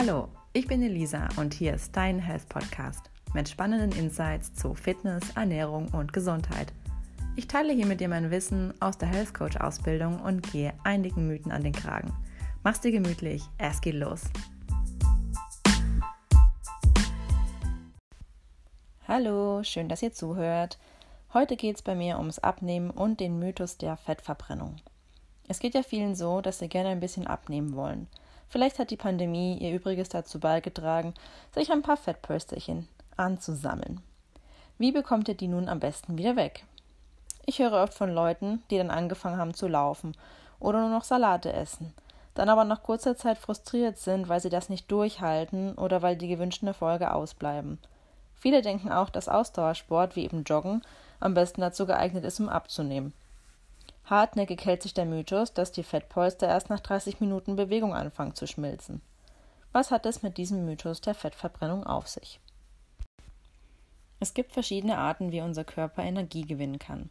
Hallo, ich bin Elisa und hier ist dein Health Podcast mit spannenden Insights zu Fitness, Ernährung und Gesundheit. Ich teile hier mit dir mein Wissen aus der Health Coach Ausbildung und gehe einigen Mythen an den Kragen. Mach's dir gemütlich, es geht los. Hallo, schön, dass ihr zuhört. Heute geht es bei mir ums Abnehmen und den Mythos der Fettverbrennung. Es geht ja vielen so, dass sie gerne ein bisschen abnehmen wollen. Vielleicht hat die Pandemie ihr Übriges dazu beigetragen, sich ein paar Fettpölsterchen anzusammeln. Wie bekommt ihr die nun am besten wieder weg? Ich höre oft von Leuten, die dann angefangen haben zu laufen oder nur noch Salate essen, dann aber nach kurzer Zeit frustriert sind, weil sie das nicht durchhalten oder weil die gewünschten Erfolge ausbleiben. Viele denken auch, dass Ausdauersport wie eben Joggen am besten dazu geeignet ist, um abzunehmen. Hartnäckig hält sich der Mythos, dass die Fettpolster erst nach 30 Minuten Bewegung anfangen zu schmilzen. Was hat es mit diesem Mythos der Fettverbrennung auf sich? Es gibt verschiedene Arten, wie unser Körper Energie gewinnen kann.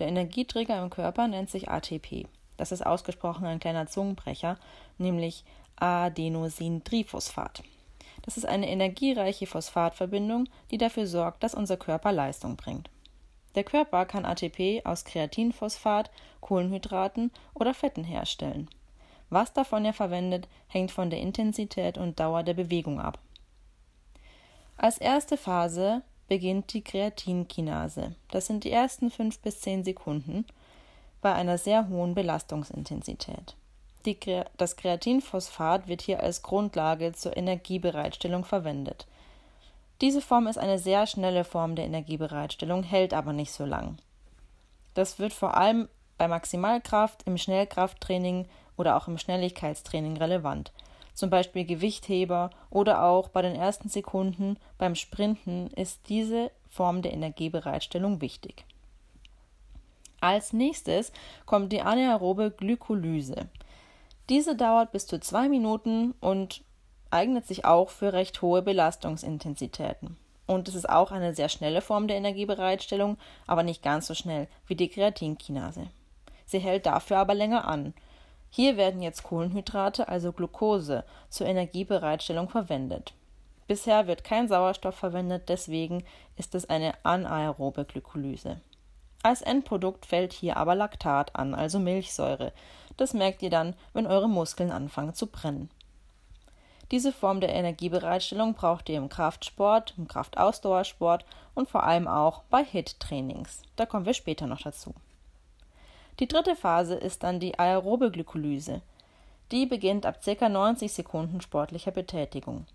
Der Energieträger im Körper nennt sich ATP. Das ist ausgesprochen ein kleiner Zungenbrecher, nämlich Adenosintriphosphat. Das ist eine energiereiche Phosphatverbindung, die dafür sorgt, dass unser Körper Leistung bringt. Der Körper kann ATP aus Kreatinphosphat, Kohlenhydraten oder Fetten herstellen. Was davon er verwendet, hängt von der Intensität und Dauer der Bewegung ab. Als erste Phase beginnt die Kreatinkinase. Das sind die ersten fünf bis zehn Sekunden bei einer sehr hohen Belastungsintensität. Die, das Kreatinphosphat wird hier als Grundlage zur Energiebereitstellung verwendet. Diese Form ist eine sehr schnelle Form der Energiebereitstellung, hält aber nicht so lang. Das wird vor allem bei Maximalkraft, im Schnellkrafttraining oder auch im Schnelligkeitstraining relevant, zum Beispiel Gewichtheber oder auch bei den ersten Sekunden beim Sprinten ist diese Form der Energiebereitstellung wichtig. Als nächstes kommt die anaerobe Glykolyse. Diese dauert bis zu zwei Minuten und eignet sich auch für recht hohe Belastungsintensitäten. Und es ist auch eine sehr schnelle Form der Energiebereitstellung, aber nicht ganz so schnell wie die Kreatinkinase. Sie hält dafür aber länger an. Hier werden jetzt Kohlenhydrate, also Glucose, zur Energiebereitstellung verwendet. Bisher wird kein Sauerstoff verwendet, deswegen ist es eine anaerobe Glykolyse. Als Endprodukt fällt hier aber Laktat an, also Milchsäure. Das merkt ihr dann, wenn eure Muskeln anfangen zu brennen. Diese Form der Energiebereitstellung braucht ihr im Kraftsport, im Kraftausdauersport und vor allem auch bei HIT-Trainings. Da kommen wir später noch dazu. Die dritte Phase ist dann die aerobe Glykolyse. Die beginnt ab ca. 90 Sekunden sportlicher Betätigung.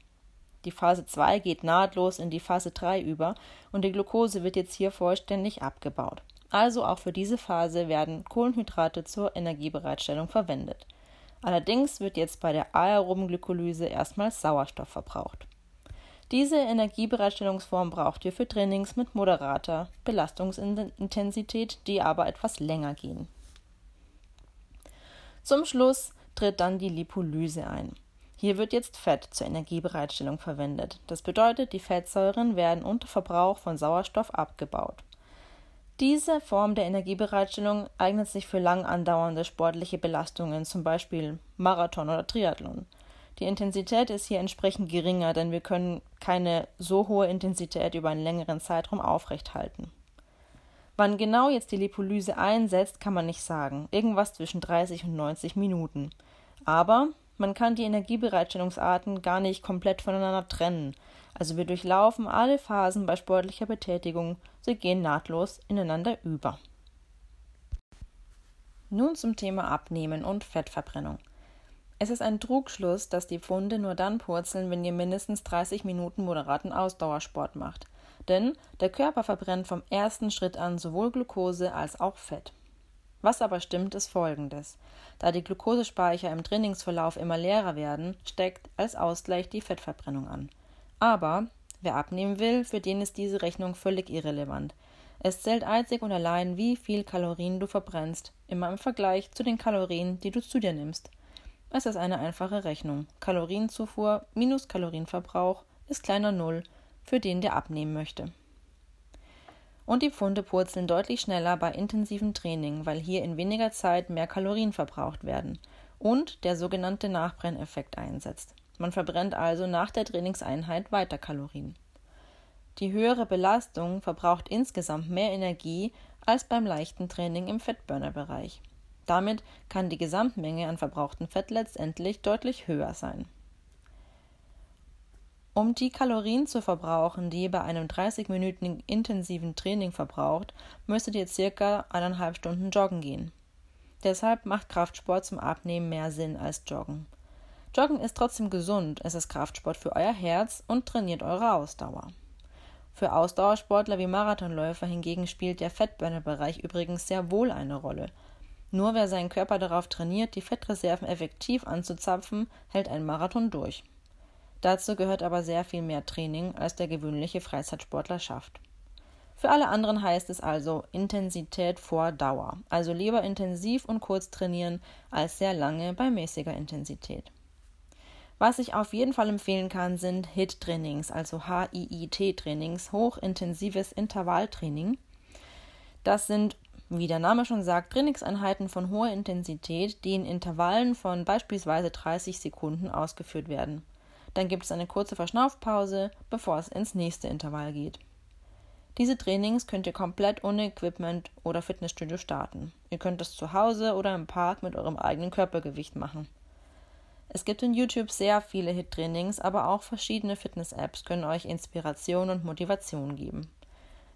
Die Phase 2 geht nahtlos in die Phase 3 über und die Glucose wird jetzt hier vollständig abgebaut. Also auch für diese Phase werden Kohlenhydrate zur Energiebereitstellung verwendet. Allerdings wird jetzt bei der aeroben Glykolyse erstmals Sauerstoff verbraucht. Diese Energiebereitstellungsform braucht ihr für Trainings mit moderater Belastungsintensität, die aber etwas länger gehen. Zum Schluss tritt dann die Lipolyse ein. Hier wird jetzt Fett zur Energiebereitstellung verwendet. Das bedeutet, die Fettsäuren werden unter Verbrauch von Sauerstoff abgebaut. Diese Form der Energiebereitstellung eignet sich für lang andauernde sportliche Belastungen, zum Beispiel Marathon oder Triathlon. Die Intensität ist hier entsprechend geringer, denn wir können keine so hohe Intensität über einen längeren Zeitraum aufrechthalten. Wann genau jetzt die Lipolyse einsetzt, kann man nicht sagen. Irgendwas zwischen 30 und 90 Minuten. Aber man kann die Energiebereitstellungsarten gar nicht komplett voneinander trennen. Also wir durchlaufen alle Phasen bei sportlicher Betätigung, sie gehen nahtlos ineinander über. Nun zum Thema Abnehmen und Fettverbrennung. Es ist ein Trugschluss, dass die Pfunde nur dann purzeln, wenn ihr mindestens 30 Minuten moderaten Ausdauersport macht. Denn der Körper verbrennt vom ersten Schritt an sowohl Glucose als auch Fett. Was aber stimmt, ist folgendes. Da die Glukosespeicher im Trainingsverlauf immer leerer werden, steckt als Ausgleich die Fettverbrennung an. Aber wer abnehmen will, für den ist diese Rechnung völlig irrelevant. Es zählt einzig und allein, wie viel Kalorien du verbrennst, immer im Vergleich zu den Kalorien, die du zu dir nimmst. Es ist eine einfache Rechnung. Kalorienzufuhr minus Kalorienverbrauch ist kleiner Null für den, der abnehmen möchte. Und die Pfunde purzeln deutlich schneller bei intensivem Training, weil hier in weniger Zeit mehr Kalorien verbraucht werden und der sogenannte Nachbrenneffekt einsetzt. Man verbrennt also nach der Trainingseinheit weiter Kalorien. Die höhere Belastung verbraucht insgesamt mehr Energie als beim leichten Training im Fettburner-Bereich. Damit kann die Gesamtmenge an verbrauchtem Fett letztendlich deutlich höher sein. Um die Kalorien zu verbrauchen, die ihr bei einem 30 Minuten intensiven Training verbraucht, müsstet ihr circa eineinhalb Stunden joggen gehen. Deshalb macht Kraftsport zum Abnehmen mehr Sinn als Joggen. Joggen ist trotzdem gesund, es ist Kraftsport für euer Herz und trainiert eure Ausdauer. Für Ausdauersportler wie Marathonläufer hingegen spielt der Fettburner-Bereich übrigens sehr wohl eine Rolle. Nur wer seinen Körper darauf trainiert, die Fettreserven effektiv anzuzapfen, hält einen Marathon durch. Dazu gehört aber sehr viel mehr Training, als der gewöhnliche Freizeitsportler schafft. Für alle anderen heißt es also Intensität vor Dauer, also lieber intensiv und kurz trainieren als sehr lange bei mäßiger Intensität. Was ich auf jeden Fall empfehlen kann, sind HIT-Trainings, also HIIT-Trainings, hochintensives Intervalltraining. Das sind, wie der Name schon sagt, Trainingseinheiten von hoher Intensität, die in Intervallen von beispielsweise 30 Sekunden ausgeführt werden. Dann gibt es eine kurze Verschnaufpause, bevor es ins nächste Intervall geht. Diese Trainings könnt ihr komplett ohne Equipment oder Fitnessstudio starten. Ihr könnt es zu Hause oder im Park mit eurem eigenen Körpergewicht machen. Es gibt in YouTube sehr viele HIT-Trainings, aber auch verschiedene Fitness-Apps können euch Inspiration und Motivation geben.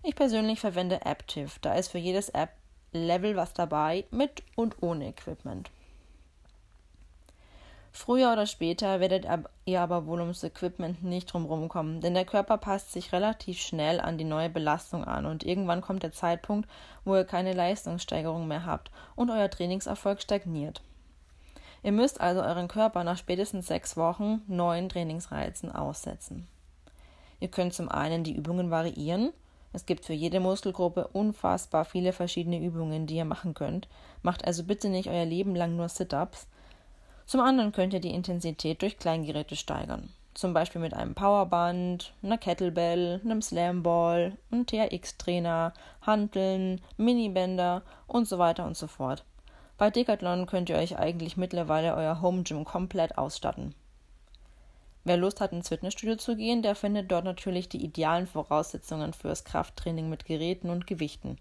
Ich persönlich verwende Aptiv, da ist für jedes App-Level was dabei, mit und ohne Equipment. Früher oder später werdet ihr aber wohl ums Equipment nicht drumherum kommen, denn der Körper passt sich relativ schnell an die neue Belastung an und irgendwann kommt der Zeitpunkt, wo ihr keine Leistungssteigerung mehr habt und euer Trainingserfolg stagniert. Ihr müsst also euren Körper nach spätestens sechs Wochen neuen Trainingsreizen aussetzen. Ihr könnt zum einen die Übungen variieren. Es gibt für jede Muskelgruppe unfassbar viele verschiedene Übungen, die ihr machen könnt. Macht also bitte nicht euer Leben lang nur Sit-ups. Zum anderen könnt ihr die Intensität durch Kleingeräte steigern. Zum Beispiel mit einem Powerband, einer Kettlebell, einem Slamball, einem TRX-Trainer, Hanteln, Minibänder und so weiter und so fort. Bei Decathlon könnt ihr euch eigentlich mittlerweile euer Home Gym komplett ausstatten. Wer Lust hat, ins Fitnessstudio zu gehen, der findet dort natürlich die idealen Voraussetzungen fürs Krafttraining mit Geräten und Gewichten.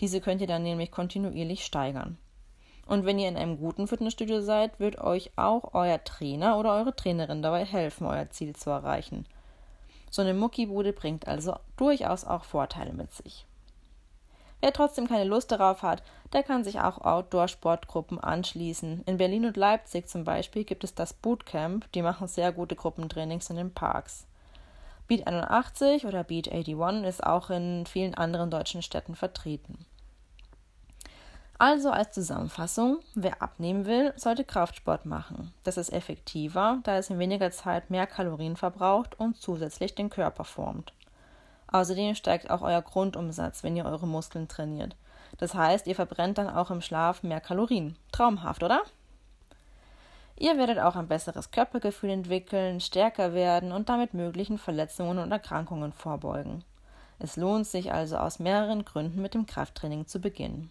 Diese könnt ihr dann nämlich kontinuierlich steigern. Und wenn ihr in einem guten Fitnessstudio seid, wird euch auch euer Trainer oder eure Trainerin dabei helfen, euer Ziel zu erreichen. So eine Muckibude bringt also durchaus auch Vorteile mit sich. Wer trotzdem keine Lust darauf hat, der kann sich auch Outdoor-Sportgruppen anschließen. In Berlin und Leipzig zum Beispiel gibt es das Bootcamp, die machen sehr gute Gruppentrainings in den Parks. Beat 81 oder Beat 81 ist auch in vielen anderen deutschen Städten vertreten. Also als Zusammenfassung, wer abnehmen will, sollte Kraftsport machen. Das ist effektiver, da es in weniger Zeit mehr Kalorien verbraucht und zusätzlich den Körper formt. Außerdem steigt auch euer Grundumsatz, wenn ihr eure Muskeln trainiert. Das heißt, ihr verbrennt dann auch im Schlaf mehr Kalorien. Traumhaft, oder? Ihr werdet auch ein besseres Körpergefühl entwickeln, stärker werden und damit möglichen Verletzungen und Erkrankungen vorbeugen. Es lohnt sich also aus mehreren Gründen mit dem Krafttraining zu beginnen.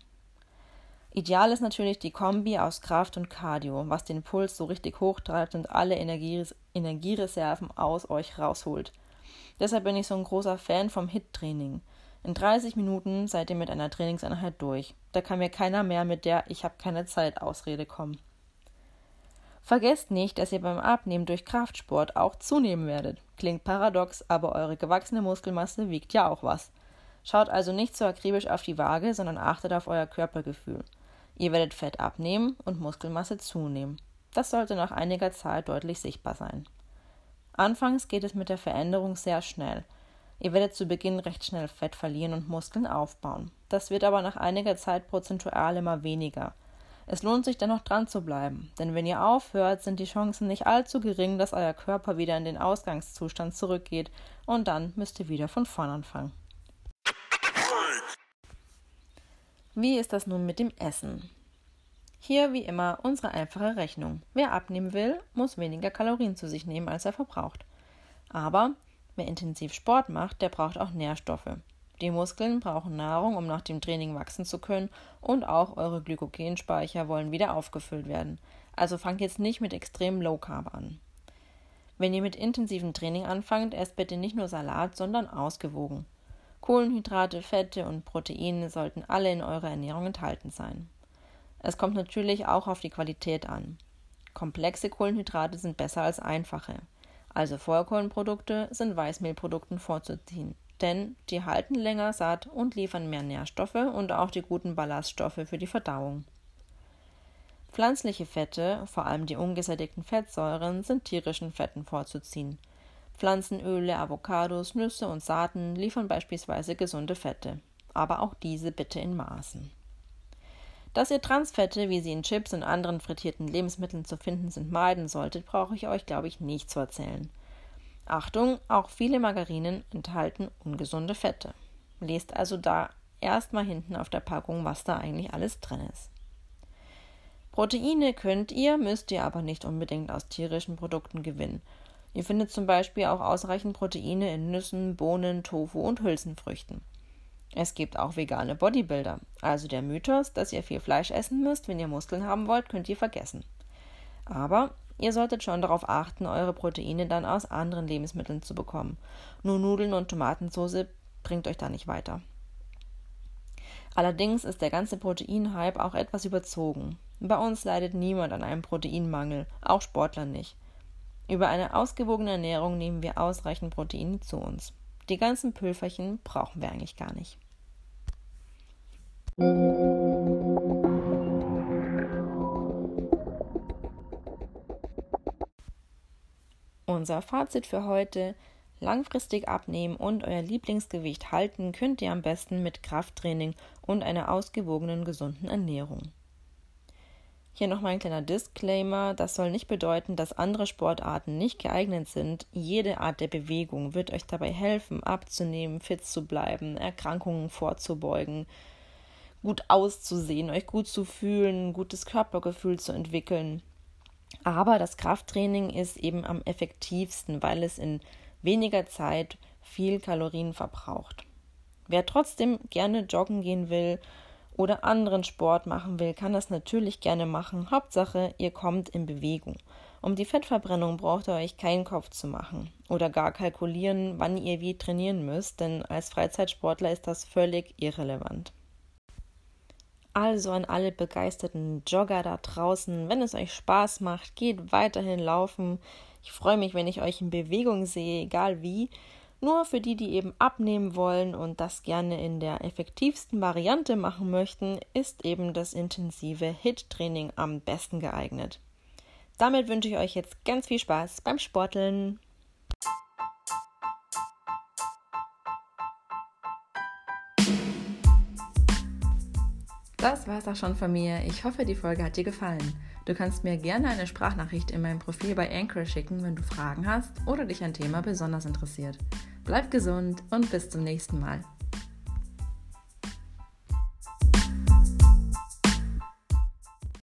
Ideal ist natürlich die Kombi aus Kraft und Cardio, was den Puls so richtig hochtreibt und alle Energiereserven aus euch rausholt. Deshalb bin ich so ein großer Fan vom HIT-Training. In 30 Minuten seid ihr mit einer Trainingseinheit durch. Da kann mir keiner mehr mit der Ich habe keine Zeit Ausrede kommen. Vergesst nicht, dass ihr beim Abnehmen durch Kraftsport auch zunehmen werdet. Klingt paradox, aber eure gewachsene Muskelmasse wiegt ja auch was. Schaut also nicht so akribisch auf die Waage, sondern achtet auf euer Körpergefühl. Ihr werdet Fett abnehmen und Muskelmasse zunehmen. Das sollte nach einiger Zeit deutlich sichtbar sein. Anfangs geht es mit der Veränderung sehr schnell. Ihr werdet zu Beginn recht schnell Fett verlieren und Muskeln aufbauen. Das wird aber nach einiger Zeit prozentual immer weniger. Es lohnt sich dennoch dran zu bleiben, denn wenn ihr aufhört, sind die Chancen nicht allzu gering, dass euer Körper wieder in den Ausgangszustand zurückgeht und dann müsst ihr wieder von vorn anfangen. Wie ist das nun mit dem Essen? Hier wie immer unsere einfache Rechnung. Wer abnehmen will, muss weniger Kalorien zu sich nehmen, als er verbraucht. Aber wer intensiv Sport macht, der braucht auch Nährstoffe. Die Muskeln brauchen Nahrung, um nach dem Training wachsen zu können, und auch eure Glykogenspeicher wollen wieder aufgefüllt werden. Also fangt jetzt nicht mit extrem Low Carb an. Wenn ihr mit intensivem Training anfangt, esst bitte nicht nur Salat, sondern ausgewogen. Kohlenhydrate, Fette und Proteine sollten alle in eurer Ernährung enthalten sein. Es kommt natürlich auch auf die Qualität an. Komplexe Kohlenhydrate sind besser als einfache. Also Vollkornprodukte sind Weißmehlprodukten vorzuziehen, denn die halten länger satt und liefern mehr Nährstoffe und auch die guten Ballaststoffe für die Verdauung. Pflanzliche Fette, vor allem die ungesättigten Fettsäuren, sind tierischen Fetten vorzuziehen. Pflanzenöle, Avocados, Nüsse und Saaten liefern beispielsweise gesunde Fette, aber auch diese bitte in Maßen. Dass ihr Transfette, wie sie in Chips und anderen frittierten Lebensmitteln zu finden sind, meiden solltet, brauche ich euch, glaube ich, nicht zu erzählen. Achtung, auch viele Margarinen enthalten ungesunde Fette. Lest also da erstmal hinten auf der Packung, was da eigentlich alles drin ist. Proteine könnt ihr, müsst ihr aber nicht unbedingt aus tierischen Produkten gewinnen. Ihr findet zum Beispiel auch ausreichend Proteine in Nüssen, Bohnen, Tofu und Hülsenfrüchten. Es gibt auch vegane Bodybuilder, also der Mythos, dass ihr viel Fleisch essen müsst, wenn ihr Muskeln haben wollt, könnt ihr vergessen. Aber ihr solltet schon darauf achten, eure Proteine dann aus anderen Lebensmitteln zu bekommen. Nur Nudeln und Tomatensauce bringt euch da nicht weiter. Allerdings ist der ganze Proteinhype auch etwas überzogen. Bei uns leidet niemand an einem Proteinmangel, auch Sportler nicht. Über eine ausgewogene Ernährung nehmen wir ausreichend Proteine zu uns. Die ganzen Pülferchen brauchen wir eigentlich gar nicht. Unser Fazit für heute Langfristig abnehmen und euer Lieblingsgewicht halten könnt ihr am besten mit Krafttraining und einer ausgewogenen gesunden Ernährung. Hier nochmal ein kleiner Disclaimer. Das soll nicht bedeuten, dass andere Sportarten nicht geeignet sind. Jede Art der Bewegung wird euch dabei helfen, abzunehmen, fit zu bleiben, Erkrankungen vorzubeugen, gut auszusehen, euch gut zu fühlen, gutes Körpergefühl zu entwickeln. Aber das Krafttraining ist eben am effektivsten, weil es in weniger Zeit viel Kalorien verbraucht. Wer trotzdem gerne joggen gehen will oder anderen Sport machen will, kann das natürlich gerne machen. Hauptsache, ihr kommt in Bewegung. Um die Fettverbrennung braucht ihr euch keinen Kopf zu machen oder gar kalkulieren, wann ihr wie trainieren müsst, denn als Freizeitsportler ist das völlig irrelevant. Also an alle begeisterten Jogger da draußen, wenn es euch Spaß macht, geht weiterhin laufen. Ich freue mich, wenn ich euch in Bewegung sehe, egal wie. Nur für die, die eben abnehmen wollen und das gerne in der effektivsten Variante machen möchten, ist eben das intensive HIT-Training am besten geeignet. Damit wünsche ich euch jetzt ganz viel Spaß beim Sporteln. Das war's auch schon von mir. Ich hoffe, die Folge hat dir gefallen. Du kannst mir gerne eine Sprachnachricht in meinem Profil bei Anchor schicken, wenn du Fragen hast oder dich ein Thema besonders interessiert. Bleib gesund und bis zum nächsten Mal.